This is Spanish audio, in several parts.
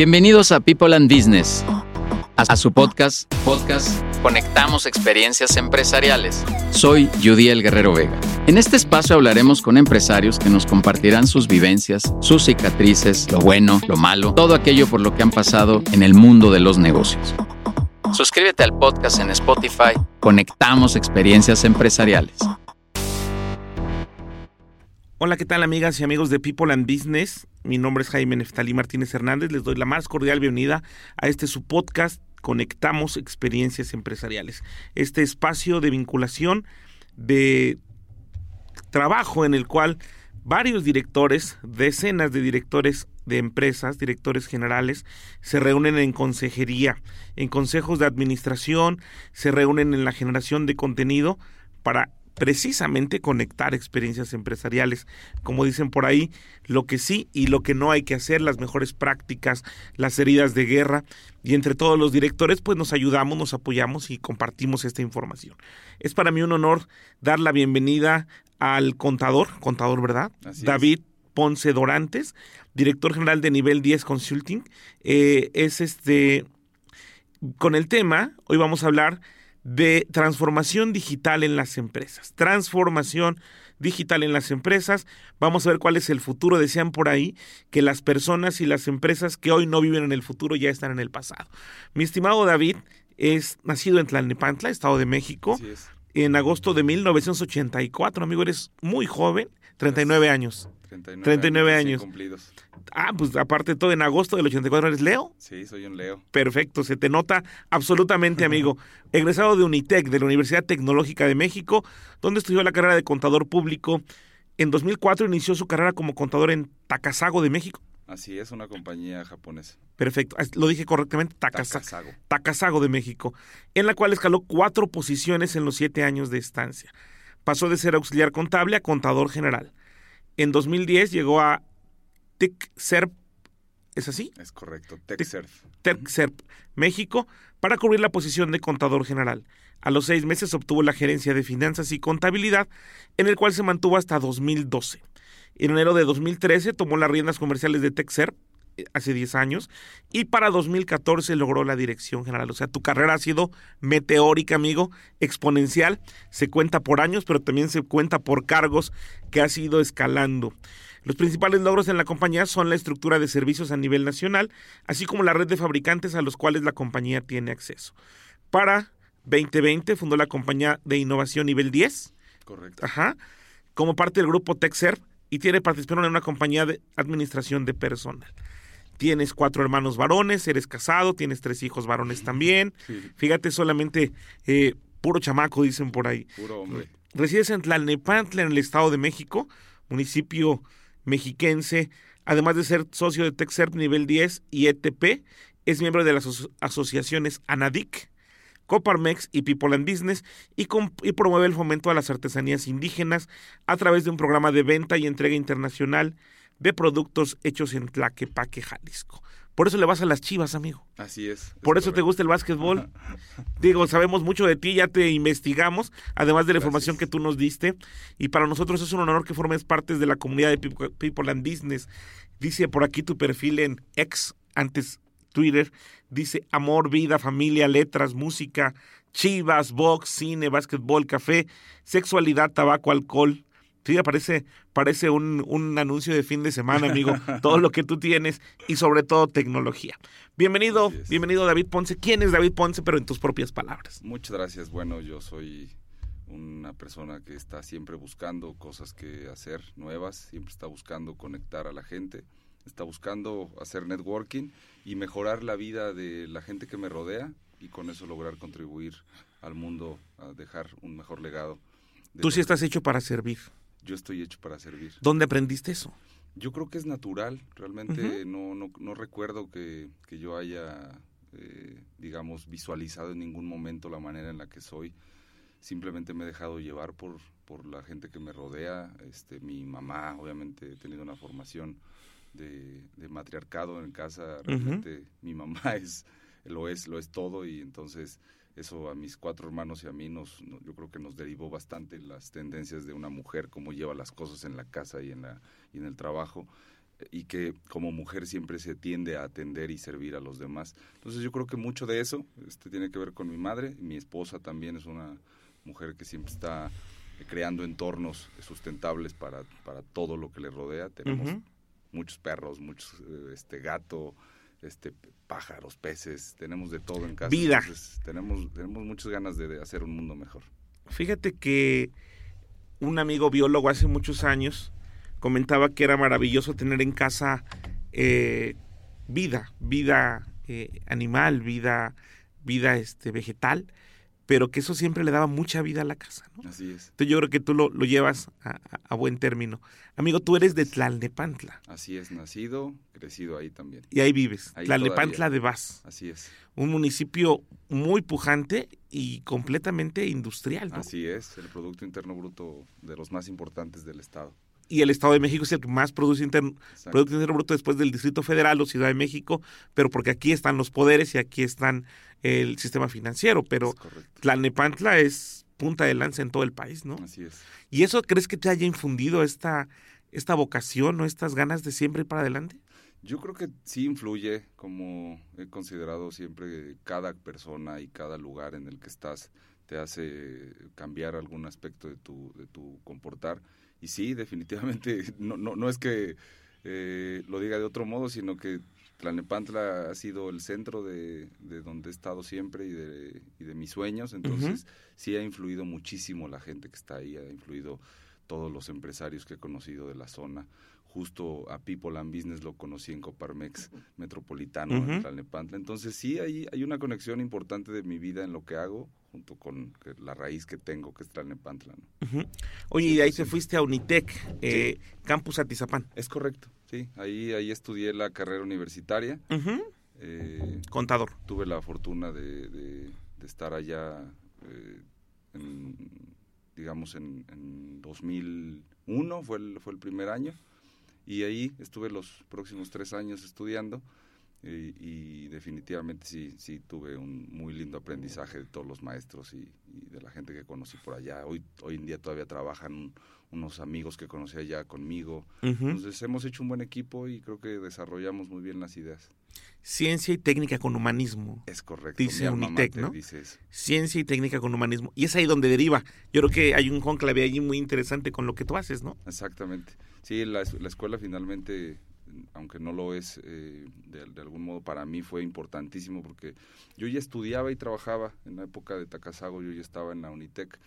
Bienvenidos a People and Business, a su podcast, podcast Conectamos Experiencias Empresariales. Soy Judy El Guerrero Vega. En este espacio hablaremos con empresarios que nos compartirán sus vivencias, sus cicatrices, lo bueno, lo malo, todo aquello por lo que han pasado en el mundo de los negocios. Suscríbete al podcast en Spotify. Conectamos Experiencias Empresariales. Hola, ¿qué tal amigas y amigos de People and Business? Mi nombre es Jaime Neftalí Martínez Hernández. Les doy la más cordial bienvenida a este su podcast Conectamos Experiencias Empresariales. Este espacio de vinculación, de trabajo en el cual varios directores, decenas de directores de empresas, directores generales, se reúnen en consejería, en consejos de administración, se reúnen en la generación de contenido para precisamente conectar experiencias empresariales. Como dicen por ahí, lo que sí y lo que no hay que hacer, las mejores prácticas, las heridas de guerra. Y entre todos los directores, pues nos ayudamos, nos apoyamos y compartimos esta información. Es para mí un honor dar la bienvenida al contador, contador, ¿verdad? David Ponce Dorantes, director general de nivel 10 Consulting. Eh, es este, con el tema, hoy vamos a hablar de transformación digital en las empresas. Transformación digital en las empresas. Vamos a ver cuál es el futuro. Decían por ahí que las personas y las empresas que hoy no viven en el futuro ya están en el pasado. Mi estimado David es nacido en Tlalnepantla, Estado de México, en agosto de 1984. Amigo, eres muy joven, 39 años. 39, años. Cumplidos. Ah, pues aparte de todo, en agosto del 84 eres Leo. Sí, soy un Leo. Perfecto, se te nota absolutamente, amigo. Egresado de Unitec, de la Universidad Tecnológica de México, donde estudió la carrera de contador público. En 2004 inició su carrera como contador en Takasago de México. Así es, una compañía japonesa. Perfecto, lo dije correctamente, Takasago. Takasago de México, en la cual escaló cuatro posiciones en los siete años de estancia. Pasó de ser auxiliar contable a contador general. En 2010 llegó a TechSerp, ¿es así? Es correcto, TechSerp. TechSerp, México, para cubrir la posición de contador general. A los seis meses obtuvo la gerencia de finanzas y contabilidad, en el cual se mantuvo hasta 2012. En enero de 2013 tomó las riendas comerciales de TechSerp, hace 10 años, y para 2014 logró la dirección general. O sea, tu carrera ha sido meteórica, amigo, exponencial. Se cuenta por años, pero también se cuenta por cargos que has ido escalando. Los principales logros en la compañía son la estructura de servicios a nivel nacional, así como la red de fabricantes a los cuales la compañía tiene acceso. Para 2020 fundó la compañía de innovación nivel 10. Correcto. Ajá. Como parte del grupo TechServe y tiene participación en una compañía de administración de personal. Tienes cuatro hermanos varones, eres casado, tienes tres hijos varones también. Fíjate, solamente eh, puro chamaco, dicen por ahí. Puro hombre. Resides en Tlalnepantla, en el Estado de México, municipio mexiquense, además de ser socio de TechSerp nivel 10 y ETP, es miembro de las asociaciones ANADIC, Coparmex y People and Business y, y, promueve el fomento a las artesanías indígenas a través de un programa de venta y entrega internacional de productos hechos en Tlaquepaque, Jalisco. Por eso le vas a las chivas, amigo. Así es. Por eso te gusta el básquetbol. Digo, sabemos mucho de ti, ya te investigamos, además de la información que tú nos diste. Y para nosotros es un honor que formes parte de la comunidad de People and Business. Dice por aquí tu perfil en ex, antes Twitter. Dice amor, vida, familia, letras, música, chivas, box, cine, básquetbol, café, sexualidad, tabaco, alcohol, Sí, parece, parece un, un, anuncio de fin de semana, amigo. todo lo que tú tienes y sobre todo tecnología. Bienvenido, bienvenido David Ponce. ¿Quién es David Ponce, pero en tus propias palabras? Muchas gracias. Bueno, yo soy una persona que está siempre buscando cosas que hacer nuevas, siempre está buscando conectar a la gente, está buscando hacer networking y mejorar la vida de la gente que me rodea y con eso lograr contribuir al mundo a dejar un mejor legado. Tú sí estás hecho para servir yo estoy hecho para servir. ¿Dónde aprendiste eso? Yo creo que es natural, realmente no, no, no, recuerdo que, que yo haya, eh, digamos, visualizado en ningún momento la manera en la que soy. Simplemente me he dejado llevar por, por la gente que me rodea. Este, mi mamá, obviamente, he tenido una formación de, de matriarcado en casa. Realmente mi mamá es, lo es, lo es todo y entonces eso a mis cuatro hermanos y a mí nos, yo creo que nos derivó bastante las tendencias de una mujer, cómo lleva las cosas en la casa y en, la, y en el trabajo. y que como mujer siempre se tiende a atender y servir a los demás. Entonces yo creo que mucho de eso este, tiene que ver con mi madre, mi esposa también es una mujer que siempre está creando entornos sustentables para, para todo lo que le rodea. Tenemos muchos perros, muchos este gato, este pájaros, peces, tenemos de todo en casa. Vida. tenemos, tenemos muchas ganas de, hacer un mundo mejor. Fíjate que un amigo biólogo hace muchos años comentaba que era maravilloso tener en casa eh, vida, vida eh, animal, vida, vida este, vegetal, pero que eso siempre le daba mucha vida a la casa. ¿no? Así es. Entonces yo creo que tú lo, llevas a, buen término. Amigo, tú eres de Tlalnepantla. Así es, nacido, crecido ahí también. Y ahí vives, Tlalnepantla de Vaz. Así es. Un municipio muy pujante y completamente industrial. ¿no? Así es, el Producto Interno Bruto de los más importantes del Estado y el Estado de México es el que más produce Producto Interno Bruto después del Distrito Federal o Ciudad de México, pero porque aquí están los poderes y aquí están el sistema financiero, pero Tlalnepantla es punta de lanza en todo el país, ¿no? Así es. ¿Y eso crees que te haya infundido esta, esta vocación o estas ganas de siempre ir para adelante? Yo creo que sí influye, como he considerado siempre, cada persona y cada lugar en el que estás te hace cambiar algún aspecto de tu, de tu comportar. Y sí, definitivamente, no, no, no es que eh, lo diga de otro modo, sino que Tlanepantla ha sido el centro de, donde he estado siempre y de, y de mis sueños, entonces sí ha influido muchísimo la gente que está ahí, ha influido todos los empresarios que he conocido de la zona. Justo a People and Business lo conocí en Coparmex Metropolitano, en Tlalnepantla. Entonces sí hay, hay una conexión importante de mi vida en lo que hago, junto con la raíz que tengo, que es Tlalnepantla. Oye, y ahí te fuiste a Unitec, eh, Campus Atizapán. Es correcto. Sí, ahí, ahí estudié la carrera universitaria. Eh, Contador. Tuve la fortuna de, estar allá, eh, digamos, en, en, 2001, fue el, fue el primer año. Y ahí estuve los próximos tres años estudiando. Y, definitivamente sí, sí tuve un muy lindo aprendizaje de todos los maestros y, de la gente que conocí por allá. Hoy, hoy en día todavía trabajan unos amigos que conocí allá conmigo. Entonces hemos hecho un buen equipo y creo que desarrollamos muy bien las ideas. Ciencia y técnica con humanismo. Es correcto. Dice Unitec, ¿no? Ciencia y técnica con humanismo. Y es ahí donde deriva. Yo creo que hay un conclave allí muy interesante con lo que tú haces, ¿no? Exactamente. Sí, la, la escuela finalmente aunque no lo es eh, de, algún modo para mí fue importantísimo porque yo ya estudiaba y trabajaba en la época de Tacasago, yo ya estaba en la Unitec.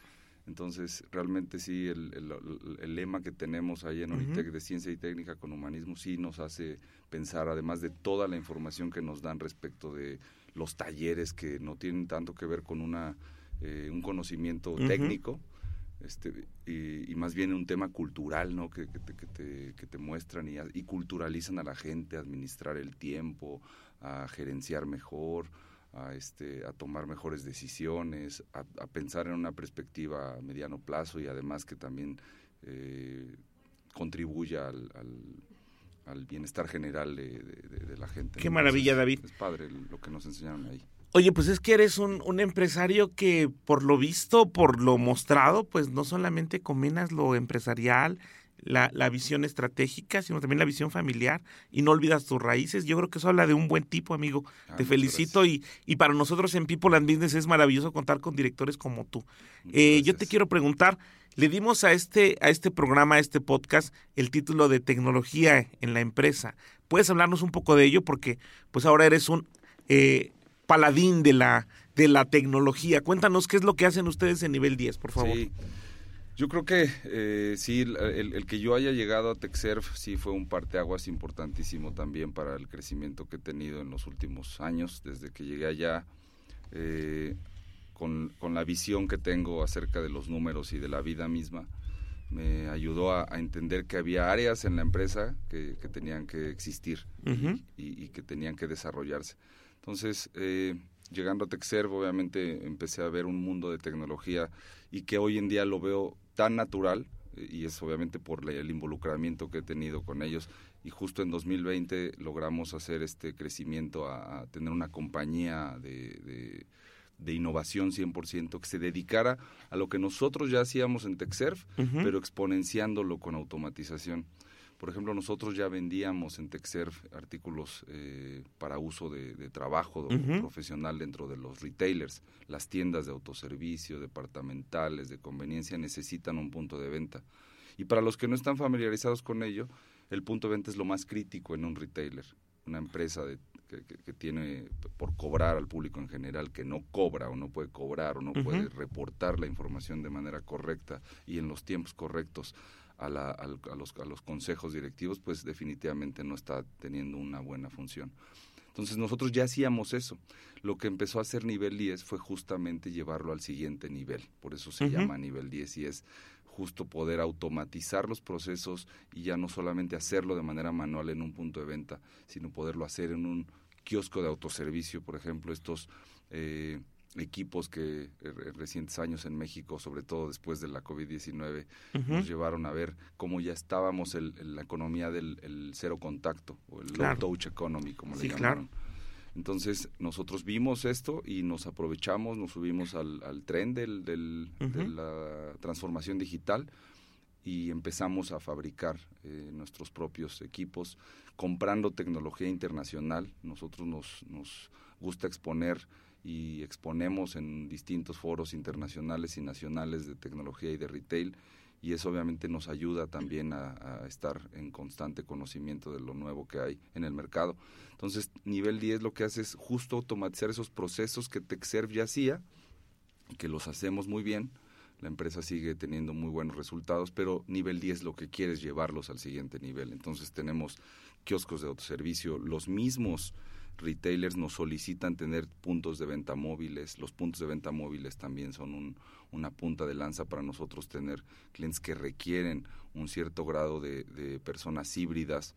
Entonces, realmente sí, el, lema que tenemos ahí en Unitec de ciencia y técnica con humanismo sí nos hace pensar, además de toda la información que nos dan respecto de los talleres que no tienen tanto que ver con una, eh, un conocimiento técnico, este, y, más bien un tema cultural, ¿no? Que, te, que te, muestran y, y, culturalizan a la gente a administrar el tiempo, a gerenciar mejor, a, este, a tomar mejores decisiones, a, pensar en una perspectiva a mediano plazo y además que también eh, contribuya al, al, bienestar general de, la gente. Qué maravilla, David. Es padre lo que nos enseñaron ahí. Oye, pues es que eres un, un, empresario que por lo visto, por lo mostrado, pues no solamente combinas lo empresarial, la, la, visión estratégica, sino también la visión familiar y no olvidas tus raíces. Yo creo que eso habla de un buen tipo, amigo. Ah, Te felicito y, y, para nosotros en People and Business es maravilloso contar con directores como tú. Eh, yo te quiero preguntar, le dimos a este, a este programa, a este podcast, el título de tecnología en la empresa. ¿Puedes hablarnos un poco de ello? Porque pues ahora eres un... Eh, paladín de la, de la tecnología. Cuéntanos qué es lo que hacen ustedes en nivel 10, por favor. Sí. Yo creo que eh, sí, el, que yo haya llegado a TechServe sí fue un parteaguas importantísimo también para el crecimiento que he tenido en los últimos años, desde que llegué allá, eh, con, la visión que tengo acerca de los números y de la vida misma, me ayudó a, entender que había áreas en la empresa que, tenían que existir y, que tenían que desarrollarse. Entonces, eh, llegando a TechServe, obviamente empecé a ver un mundo de tecnología y que hoy en día lo veo tan natural, y es obviamente por el involucramiento que he tenido con ellos. Y justo en 2020 logramos hacer este crecimiento a, tener una compañía de, de, innovación 100% que se dedicara a lo que nosotros ya hacíamos en TechServe, pero exponenciándolo con automatización Por ejemplo, nosotros ya vendíamos en Texerf artículos eh, para uso de, trabajo profesional dentro de los retailers. Las tiendas de autoservicio, departamentales, de conveniencia necesitan un punto de venta. Y para los que no están familiarizados con ello, el punto de venta es lo más crítico en un retailer. Una empresa de, que, tiene por cobrar al público en general, que no cobra o no puede cobrar o no puede reportar la información de manera correcta y en los tiempos correctos a, los, a los consejos directivos, pues definitivamente no está teniendo una buena función. Entonces nosotros ya hacíamos eso. Lo que empezó a hacer nivel 10 fue justamente llevarlo al siguiente nivel. Por eso se llama nivel 10 y es justo poder automatizar los procesos y ya no solamente hacerlo de manera manual en un punto de venta, sino poderlo hacer en un kiosco de autoservicio, por ejemplo, estos eh, equipos que en recientes años en México, sobre todo después de la COVID-19, nos llevaron a ver cómo ya estábamos en la economía del cero contacto o el low touch economy, como le llamaron. Entonces nosotros vimos esto y nos aprovechamos, nos subimos al, tren del, del, de la transformación digital y empezamos a fabricar eh, nuestros propios equipos comprando tecnología internacional. Nosotros nos, nos gusta exponer y exponemos en distintos foros internacionales y nacionales de tecnología y de retail y eso obviamente nos ayuda también a, estar en constante conocimiento de lo nuevo que hay en el mercado. Entonces, nivel 10 lo que hace es justo automatizar esos procesos que TechServe ya hacía, que los hacemos muy bien, la empresa sigue teniendo muy buenos resultados, pero nivel 10 lo que quiere es llevarlos al siguiente nivel. Entonces tenemos kioscos de autoservicio, los mismos retailers nos solicitan tener puntos de venta móviles. Los puntos de venta móviles también son una punta de lanza para nosotros tener clientes que requieren un cierto grado de, personas híbridas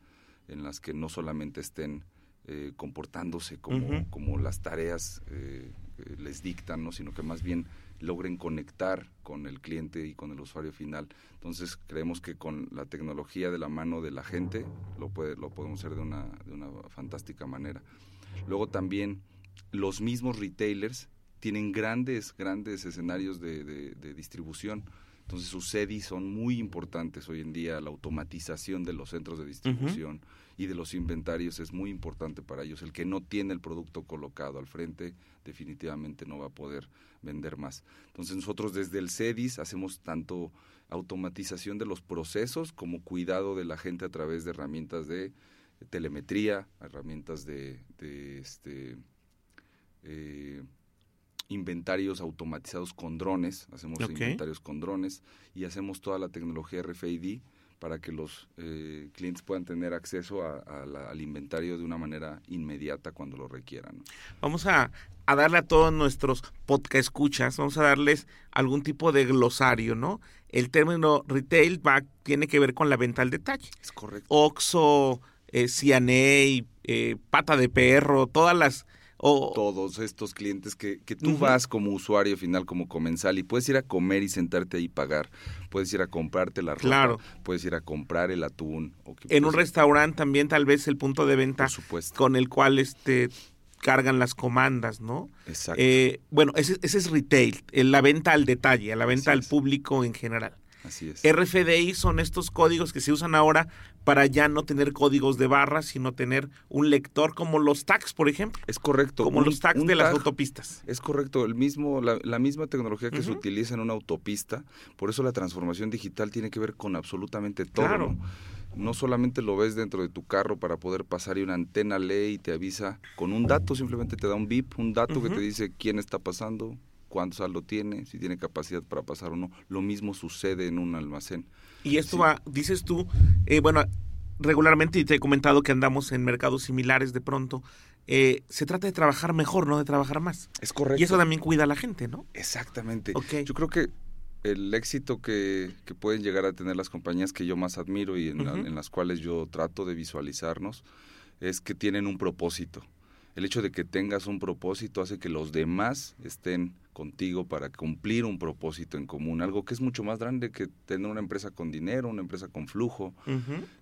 en las que no solamente estén eh, comportándose como, como las tareas eh, les dictan, ¿no? sino que más bien logren conectar con el cliente y con el usuario final. Entonces creemos que con la tecnología de la mano de la gente lo, puede, lo podemos hacer de una, de una fantástica manera. Luego también los mismos retailers tienen grandes, grandes escenarios de, de, distribución. Entonces sus SEDI son muy importantes hoy en día, la automatización de los centros de distribución y de los inventarios es muy importante para ellos. El que no tiene el producto colocado al frente definitivamente no va a poder vender más. Entonces nosotros desde el CEDIS hacemos tanto automatización de los procesos como cuidado de la gente a través de herramientas de telemetría, herramientas de, este, eh, inventarios automatizados con drones, hacemos inventarios con drones y hacemos toda la tecnología RFID para que los eh, clientes puedan tener acceso al inventario de una manera inmediata cuando lo requieran. Vamos a, darle a todos nuestros podcast escuchas, vamos a darles algún tipo de glosario, ¿no? El término retail va, tiene que ver con la venta al detalle. Es correcto. Oxo, eh, CNA, eh, pata de perro, todas las todos estos clientes que, que tú vas como usuario final, como comensal, y puedes ir a comer y sentarte ahí y pagar. Puedes ir a comprarte la ropa, puedes ir a comprar el atún. en un restaurante también tal vez el punto de venta con el cual este cargan las comandas, ¿no? Exacto. Eh, bueno, ese, ese, es retail, la venta al detalle, la venta al público en general. Así es. RFDI son estos códigos que se usan ahora para ya no tener códigos de barras, sino tener un lector como los tags, por ejemplo. Es correcto. Como los tags de las autopistas. Es correcto. El mismo, la, misma tecnología que se utiliza en una autopista. Por eso la transformación digital tiene que ver con absolutamente todo. Claro. ¿no? solamente lo ves dentro de tu carro para poder pasar y una antena lee y te avisa con un dato, simplemente te da un bip, un dato que te dice quién está pasando, cuánto saldo tiene, si tiene capacidad para pasar o no. Lo mismo sucede en un almacén. Y esto va, dices tú, eh, bueno, regularmente, y te he comentado que andamos en mercados similares de pronto, eh, se trata de trabajar mejor, no de trabajar más. Es correcto. Y eso también cuida a la gente, ¿no? Exactamente. Yo creo que el éxito que, que, pueden llegar a tener las compañías que yo más admiro y en, en las cuales yo trato de visualizarnos es que tienen un propósito. El hecho de que tengas un propósito hace que los demás estén contigo para cumplir un propósito en común, algo que es mucho más grande que tener una empresa con dinero, una empresa con flujo.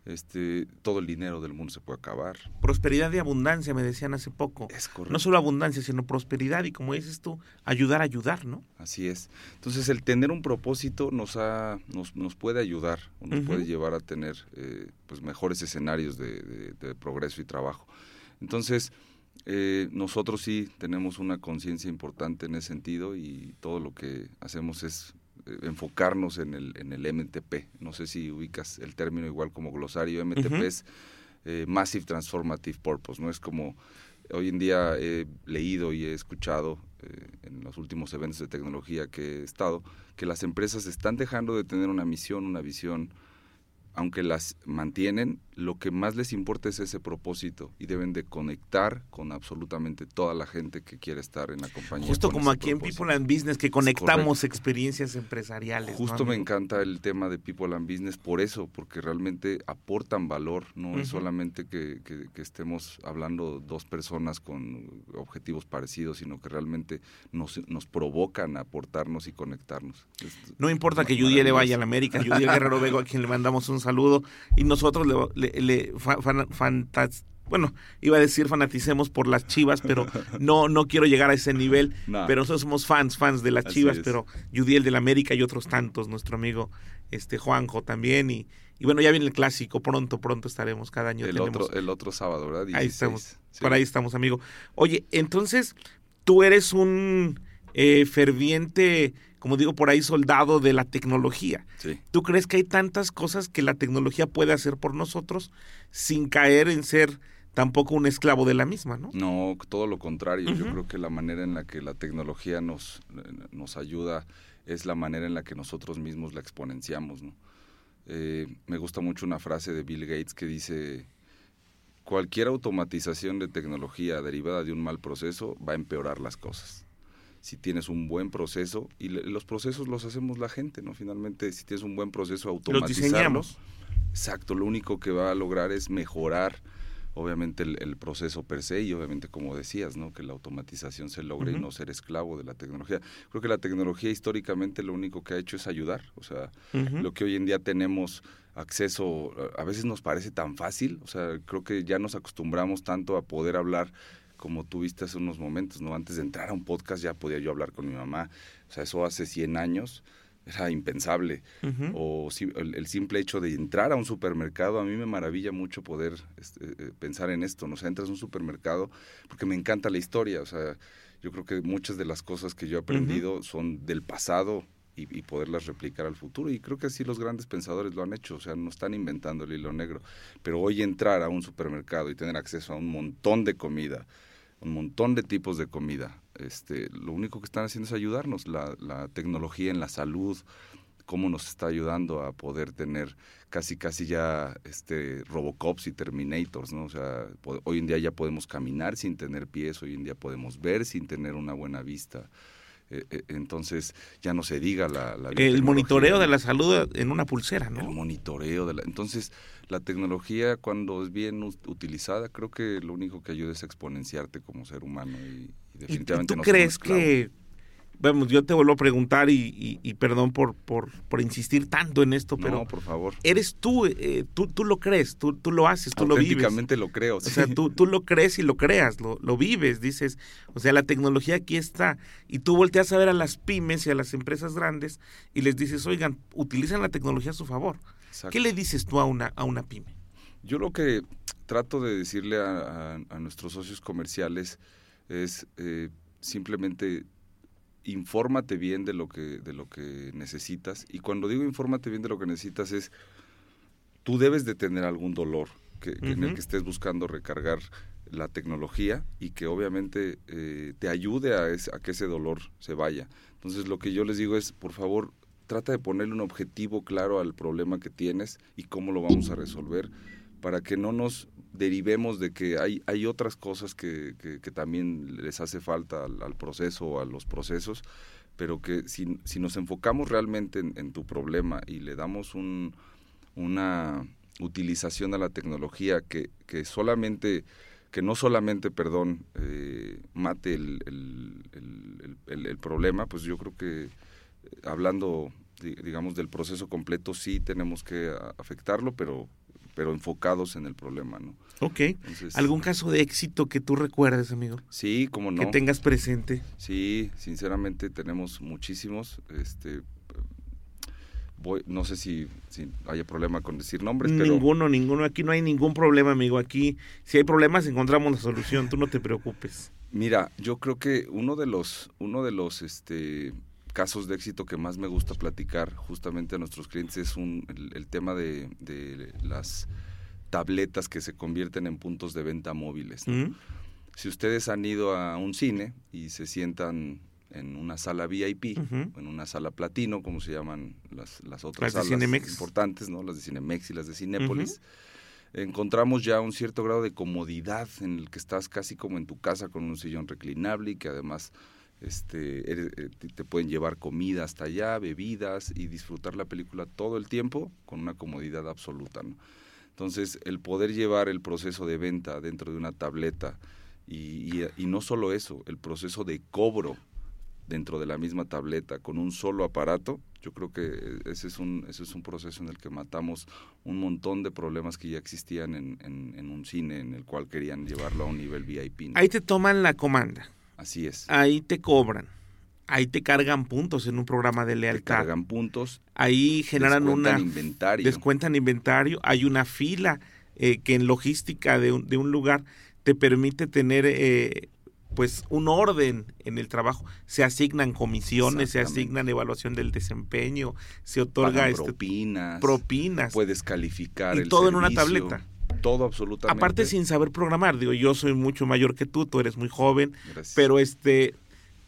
este, todo el dinero del mundo se puede acabar. Prosperidad y abundancia, me decían hace poco. Es correcto. No solo abundancia, sino prosperidad y como dices tú, ayudar a ayudar, ¿no? Así es. Entonces el tener un propósito nos, ha, nos, nos puede ayudar, nos puede llevar a tener eh, pues mejores escenarios de, de progreso y trabajo. Entonces, eh, nosotros sí tenemos una conciencia importante en ese sentido y todo lo que hacemos es eh, enfocarnos en el, en el MTP. No sé si ubicas el término igual como glosario. MTP es eh, Massive Transformative Purpose, ¿no? Es como hoy en día he leído y he escuchado en los últimos eventos de tecnología que he estado, que las empresas están dejando de tener una misión, una visión, aunque las mantienen, lo que más les importa es ese propósito y deben de conectar con absolutamente toda la gente que quiere estar en la compañía. Justo como aquí en People and Business, que conectamos experiencias empresariales. Justo me encanta el tema de People and Business por eso, porque realmente aportan valor, no es solamente que, estemos hablando dos personas con objetivos parecidos, sino que realmente nos, nos provocan a aportarnos y conectarnos. no importa que Judy le vaya a la América, Judy Guerrero Vego, a quien le mandamos un saludo, y nosotros le le, bueno, iba a decir fanaticemos por las Chivas, pero no no quiero llegar a ese nivel. Pero nosotros somos fans, fans de las Chivas, pero Judiel del América y otros tantos, nuestro amigo este Juanjo también y, y bueno, ya viene el clásico, pronto, pronto estaremos, cada año el Otro, el otro sábado, ¿verdad? ahí estamos, por ahí estamos, amigo. Oye, entonces, tú eres un eh, ferviente como digo por ahí, soldado de la tecnología. ¿Tú crees que hay tantas cosas que la tecnología puede hacer por nosotros sin caer en ser tampoco un esclavo de la misma, ¿no? No, todo lo contrario. Yo creo que la manera en la que la tecnología nos, nos ayuda es la manera en la que nosotros mismos la exponenciamos, ¿no? Eh, me gusta mucho una frase de Bill Gates que dice, cualquier automatización de tecnología derivada de un mal proceso va a empeorar las cosas si tienes un buen proceso, y los procesos los hacemos la gente, ¿no? Finalmente, si tienes un buen proceso, automatizarlos. Exacto, lo único que va a lograr es mejorar, obviamente, el, proceso per se y obviamente, como decías, ¿no? Que la automatización se logre y no ser esclavo de la tecnología. Creo que la tecnología históricamente lo único que ha hecho es ayudar, o sea, lo que hoy en día tenemos acceso, a veces nos parece tan fácil, o sea, creo que ya nos acostumbramos tanto a poder hablar como tú viste hace unos momentos, ¿no? Antes de entrar a un podcast ya podía yo hablar con mi mamá. O sea, eso hace 100 años era impensable. O si, el, simple hecho de entrar a un supermercado, a mí me maravilla mucho poder este, eh, pensar en esto. ¿no? O sea, entras a un supermercado porque me encanta la historia. O sea, yo creo que muchas de las cosas que yo he aprendido son del pasado y, y, poderlas replicar al futuro. Y creo que así los grandes pensadores lo han hecho, o sea, no están inventando el hilo negro. Pero hoy entrar a un supermercado y tener acceso a un montón de comida, un montón de tipos de comida. Este, lo único que están haciendo es ayudarnos, la, la tecnología en la salud, cómo nos está ayudando a poder tener casi casi ya este Robocops y Terminators, ¿no? O sea, hoy en día ya podemos caminar sin tener pies, hoy en día podemos ver sin tener una buena vista. Eh, eh, entonces ya no se diga la, el monitoreo de la salud en una pulsera, ¿no? El monitoreo de la entonces la tecnología cuando es bien utilizada creo que lo único que ayuda es exponenciarte como ser humano y, definitivamente ¿Y tú crees que vamos, yo te vuelvo a preguntar y, y, perdón por, por, por, insistir tanto en esto, pero... No, por favor. Eres tú, eh, tú, tú lo crees, tú, tú lo haces, tú lo vives. lo creo. Sí. O sea, tú, tú lo crees y lo creas, lo, lo vives, dices, o sea, la tecnología aquí está. Y tú volteas a ver a las pymes y a las empresas grandes y les dices, oigan, utilicen la tecnología a su favor. ¿Qué le dices tú a una, a una pyme? Yo lo que trato de decirle a, a, nuestros socios comerciales es eh, simplemente infórmate bien de lo que de lo que necesitas y cuando digo infórmate bien de lo que necesitas es tú debes de tener algún dolor que, en el que estés buscando recargar la tecnología y que obviamente eh, te ayude a, a, que ese dolor se vaya. Entonces lo que yo les digo es, por favor, trata de ponerle un objetivo claro al problema que tienes y cómo lo vamos a resolver para que no nos derivemos de que hay, hay otras cosas que, que, también les hace falta al, proceso o a los procesos, pero que si, si nos enfocamos realmente en, tu problema y le damos un, una utilización a la tecnología que, que solamente que no solamente, perdón, eh, mate el, el, el, el, problema, pues yo creo que eh, hablando, digamos, del proceso completo, sí tenemos que afectarlo, pero pero enfocados en el problema, ¿no? Ok. ¿Algún caso de éxito que tú recuerdes, amigo? Sí, como no. Que tengas presente. Sí, sinceramente tenemos muchísimos. Este, voy, no sé si, si haya problema con decir nombres, pero... Ninguno, ninguno. Aquí no hay ningún problema, amigo. Aquí, si hay problemas, encontramos la solución. Tú no te preocupes. Mira, yo creo que uno de los, uno de los, este casos de éxito que más me gusta platicar justamente a nuestros clientes es un, el, tema de, las tabletas que se convierten en puntos de venta móviles. Si ustedes han ido a un cine y se sientan en una sala VIP, en una sala platino, como se llaman las, las otras salas importantes, ¿no? las de Cinemex y las de Cinépolis, encontramos ya un cierto grado de comodidad en el que estás casi como en tu casa con un sillón reclinable y que además este, eh, te pueden llevar comida hasta allá, bebidas y disfrutar la película todo el tiempo con una comodidad absoluta. Entonces, el poder llevar el proceso de venta dentro de una tableta y, no solo eso, el proceso de cobro dentro de la misma tableta con un solo aparato, yo creo que ese es un, proceso en el que matamos un montón de problemas que ya existían en, un cine en el cual querían llevarlo a un nivel VIP. Ahí te toman la comanda. Así es. Ahí te cobran. Ahí te cargan puntos en un programa de lealtad. Te cargan puntos. Ahí generan descuentan una... inventario. Descuentan inventario. Hay una fila eh, que en logística de un, de un, lugar te permite tener... Eh, pues un orden en el trabajo. Se asignan comisiones, se asignan evaluación del desempeño, se otorga este, propinas, propinas. Puedes calificar. Y todo en una tableta todo absolutamente. Aparte sin saber programar, digo, yo soy mucho mayor que tú, tú eres muy joven, pero este,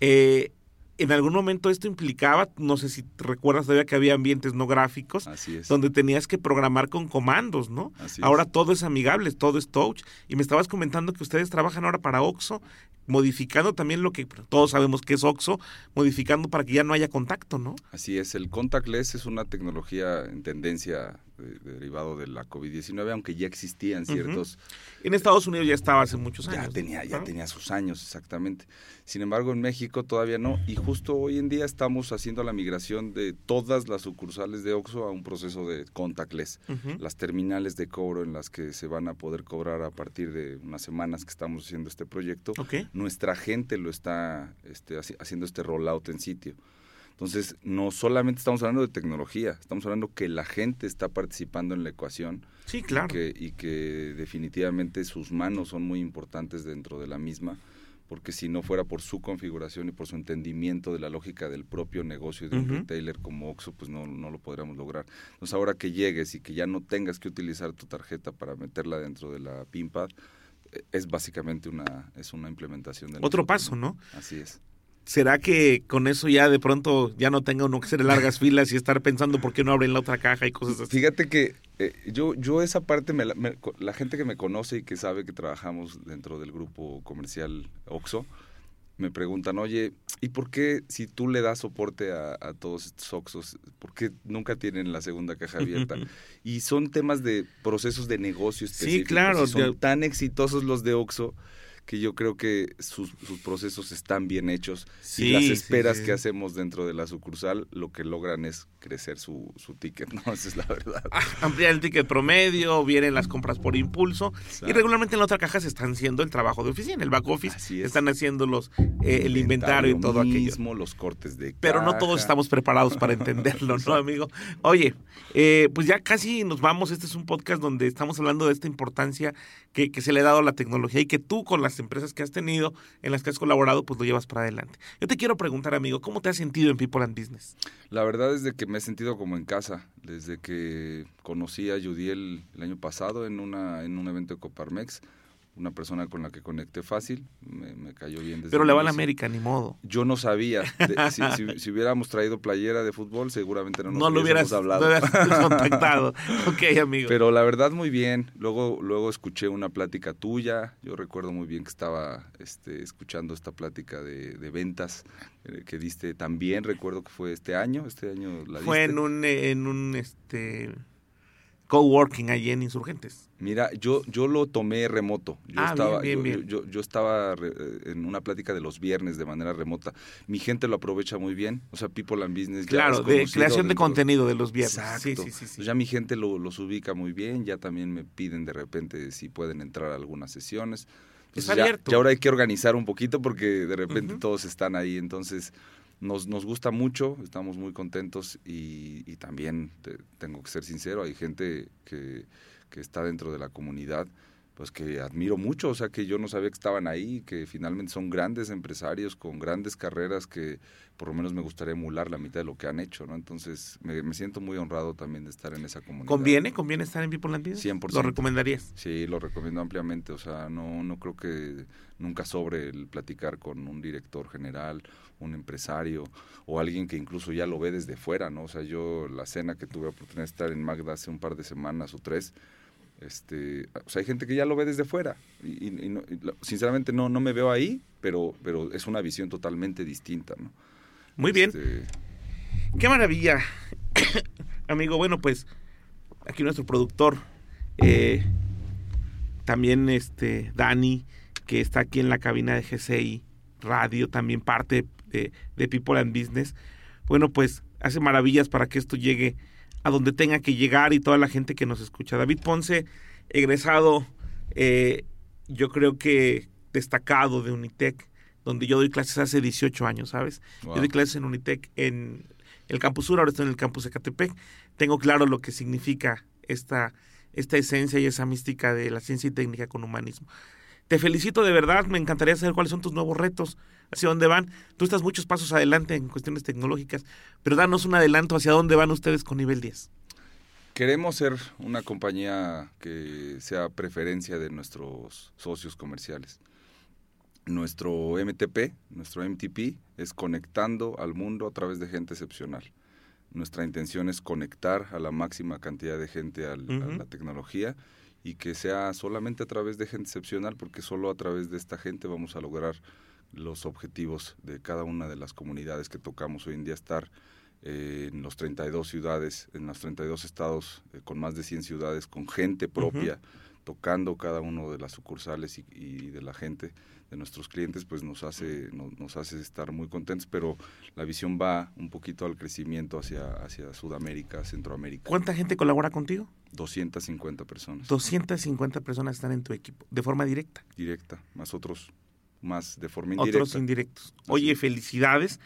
eh, en algún momento esto implicaba, no sé si recuerdas todavía que había ambientes no gráficos, donde tenías que programar con comandos, ¿no? ahora todo es amigable, todo es touch. Y me estabas comentando que ustedes trabajan ahora para OXO, modificando también lo que todos sabemos que es OXO, modificando para que ya no haya contacto, ¿no? Así es, el contactless es una tecnología en tendencia derivado de la COVID-19, aunque ya existían ciertos... En Estados Unidos ya estaba hace muchos años. Ya tenía, ya tenía sus años, exactamente. Sin embargo, en México todavía no. Y justo hoy en día estamos haciendo la migración de todas las sucursales de OXXO a un proceso de contactless. Las terminales de cobro en las que se van a poder cobrar a partir de unas semanas que estamos haciendo este proyecto. Nuestra gente lo está este, haciendo este rollout en sitio. Entonces, no solamente estamos hablando de tecnología, estamos hablando que la gente está participando en la ecuación. Sí, claro. Y que, definitivamente sus manos son muy importantes dentro de la misma, porque si no fuera por su configuración y por su entendimiento de la lógica del propio negocio de un retailer como Oxxo, pues no, no lo podríamos lograr. Entonces, ahora que llegues y que ya no tengas que utilizar tu tarjeta para meterla dentro de la PINPAD, es básicamente una, es una implementación de... Otro paso, ¿no? Así es. ¿Será que con eso ya de pronto ya no tenga uno que hacer largas filas y estar pensando por qué no abren la otra caja y cosas así? Fíjate que eh, yo, yo esa parte, me la, gente que me conoce y que sabe que trabajamos dentro del grupo comercial OXO, me preguntan, oye, ¿y por qué si tú le das soporte a, todos estos OXOs, por qué nunca tienen la segunda caja abierta? y son temas de procesos de negocio específicos. Sí, claro. son tan exitosos los de OXO que yo creo que sus, procesos están bien hechos y las esperas que hacemos dentro de la sucursal lo que logran es crecer su, su ticket, ¿no? Esa es la verdad. Ah, ampliar el ticket promedio, vienen las compras por impulso y regularmente en la otra caja se están haciendo el trabajo de oficina, el back office, están haciendo los, eh, el inventario y todo mismo, los cortes de Pero no todos estamos preparados para entenderlo, ¿no, amigo? Oye, eh, pues ya casi nos vamos, este es un podcast donde estamos hablando de esta importancia que, que se le ha dado a la tecnología y que tú con las empresas que has tenido, en las que has colaborado, pues lo llevas para adelante. Yo te quiero preguntar, amigo, ¿cómo te has sentido en People and Business? La verdad es de que me he sentido como en casa, desde que conocí a Judiel el año pasado en, una, en un evento de Coparmex una persona con la que conecté fácil, me, cayó bien. Desde Pero le va a la América, ni modo. Yo no sabía. si, hubiéramos traído playera de fútbol, seguramente no nos no lo hubieras, hablado. No contactado. ok, amigo. Pero la verdad, muy bien. Luego, luego escuché una plática tuya. Yo recuerdo muy bien que estaba este, escuchando esta plática de, ventas eh, que diste también. Recuerdo que fue este año. Este año la Fue en un, en un, este coworking allí en Insurgentes. Mira, yo, yo lo tomé remoto. Yo Ah, estaba, bien, yo, bien, yo- yo estaba re- eh, en una plática de los viernes de manera remota. Mi gente lo aprovecha muy bien. O sea, People and Business. ya Claro, es de creación de contenido de los viernes. Exacto. Sí, sí, sí. sí. Ya mi gente lo- los ubica muy bien. Ya también me piden de repente si pueden entrar a algunas sesiones. Entonces, Está ya, abierto. ya ahora hay que organizar un poquito porque de repente todos están ahí. Entonces, nos, nos gusta mucho, estamos muy contentos y, y también te- tengo que ser sincero, hay gente que, que está dentro de la comunidad pues que admiro mucho, o sea que yo no sabía que estaban ahí, que finalmente son grandes empresarios con grandes carreras que por lo menos me gustaría emular la mitad de lo que han hecho, ¿no? Entonces me, me siento muy honrado también de estar en esa comunidad. ¿Conviene? ¿Conviene estar en People and Business? 100%. ¿Lo recomendarías? Sí, lo recomiendo ampliamente. O sea, no, no creo que nunca sobre el platicar con un director general, un empresario o alguien que incluso ya lo ve desde fuera, ¿no? O sea, yo la cena que tuve oportunidad de estar en Magda hace un par de semanas o tres, este, o sea, hay gente que ya lo ve desde fuera. Y, y- y no- y lo- sinceramente no, no me veo ahí, pero, pero es una visión totalmente distinta, ¿no? Muy bien. Este, Qué maravilla. Amigo, bueno, pues aquí nuestro productor, eh, también este Dani, que está aquí en la cabina de GCI Radio, también parte de, de People and Business. Bueno, pues hace maravillas para que esto llegue a donde tenga que llegar y toda la gente que nos escucha. David Ponce, egresado, eh, yo creo que destacado de Unitec, donde yo doy clases hace 18 años, ¿sabes? wow. Yo doy clases en Unitec en el campus sur, ahora estoy en el campus de Catepec. Tengo claro lo que significa esta, esta esencia y esa mística de la ciencia y técnica con humanismo. Te felicito de verdad, me encantaría saber cuáles son tus nuevos retos, hacia dónde van. Tú estás muchos pasos adelante en cuestiones tecnológicas, pero danos un adelanto hacia dónde van ustedes con nivel 10. Queremos ser una compañía que sea preferencia de nuestros socios comerciales. Nuestro MTP, nuestro MTP, es conectando al mundo a través de gente excepcional. Nuestra intención es conectar a la máxima cantidad de gente al- a la tecnología y que sea solamente a través de gente excepcional, porque solo a través de esta gente vamos a lograr los objetivos de cada una de las comunidades que tocamos hoy en día estar eh, en los 32 ciudades, en los 32 estados, eh, con más de 100 ciudades, con gente propia, tocando cada uno de las sucursales y, y de la gente, de nuestros clientes, pues nos hace, no- nos hace estar muy contentos, pero la visión va un poquito al crecimiento hacia, hacia Sudamérica, Centroamérica. ¿Cuánta gente colabora contigo? 250 personas. 250 personas están en tu equipo, de forma directa. Directa, más otros, más de forma indirecta. otros indirectos. Oye, es. felicidades.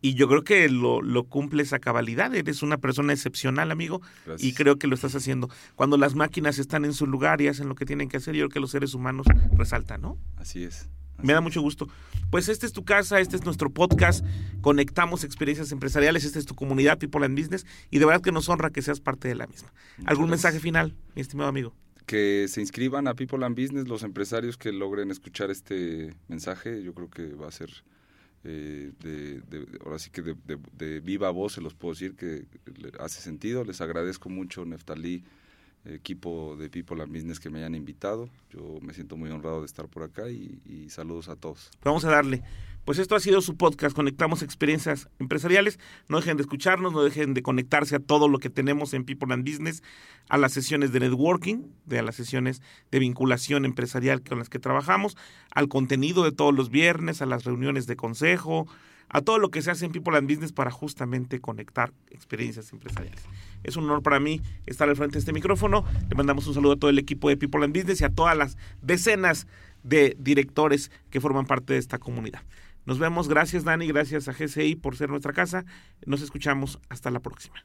Y yo creo que lo, lo cumples a cabalidad. Eres una persona excepcional, amigo. Y Gracias. creo que lo estás haciendo. Cuando las máquinas están en su lugar y hacen lo que tienen que hacer, yo creo que los seres humanos resaltan, ¿no? Así es. Me da mucho gusto. Pues este es tu casa, este es nuestro podcast. Conectamos experiencias empresariales, esta es tu comunidad, People and Business. Y de verdad que nos honra que seas parte de la misma. ¿Algún gracias. mensaje final, mi estimado amigo? que se inscriban a People and Business los empresarios que logren escuchar este mensaje. Yo creo que va a ser eh, de, de- ahora sí que de, de- de viva voz se los puedo decir que hace sentido. Les agradezco mucho, Neftalí, equipo de People and Business que me hayan invitado. Yo me siento muy honrado de estar por acá y, saludos a todos. Vamos a darle. Pues esto ha sido su podcast, Conectamos Experiencias Empresariales. No dejen de escucharnos, no dejen de conectarse a todo lo que tenemos en People and Business, a las sesiones de networking, de a las sesiones de vinculación empresarial con las que trabajamos, al contenido de todos los viernes, a las reuniones de consejo, a todo lo que se hace en People and Business para justamente conectar experiencias empresariales. Es un honor para mí estar al frente de este micrófono. Le mandamos un saludo a todo el equipo de People and Business y a todas las decenas de directores que forman parte de esta comunidad. Nos vemos. Gracias, Dani. Gracias a GCI por ser nuestra casa. Nos escuchamos. Hasta la próxima.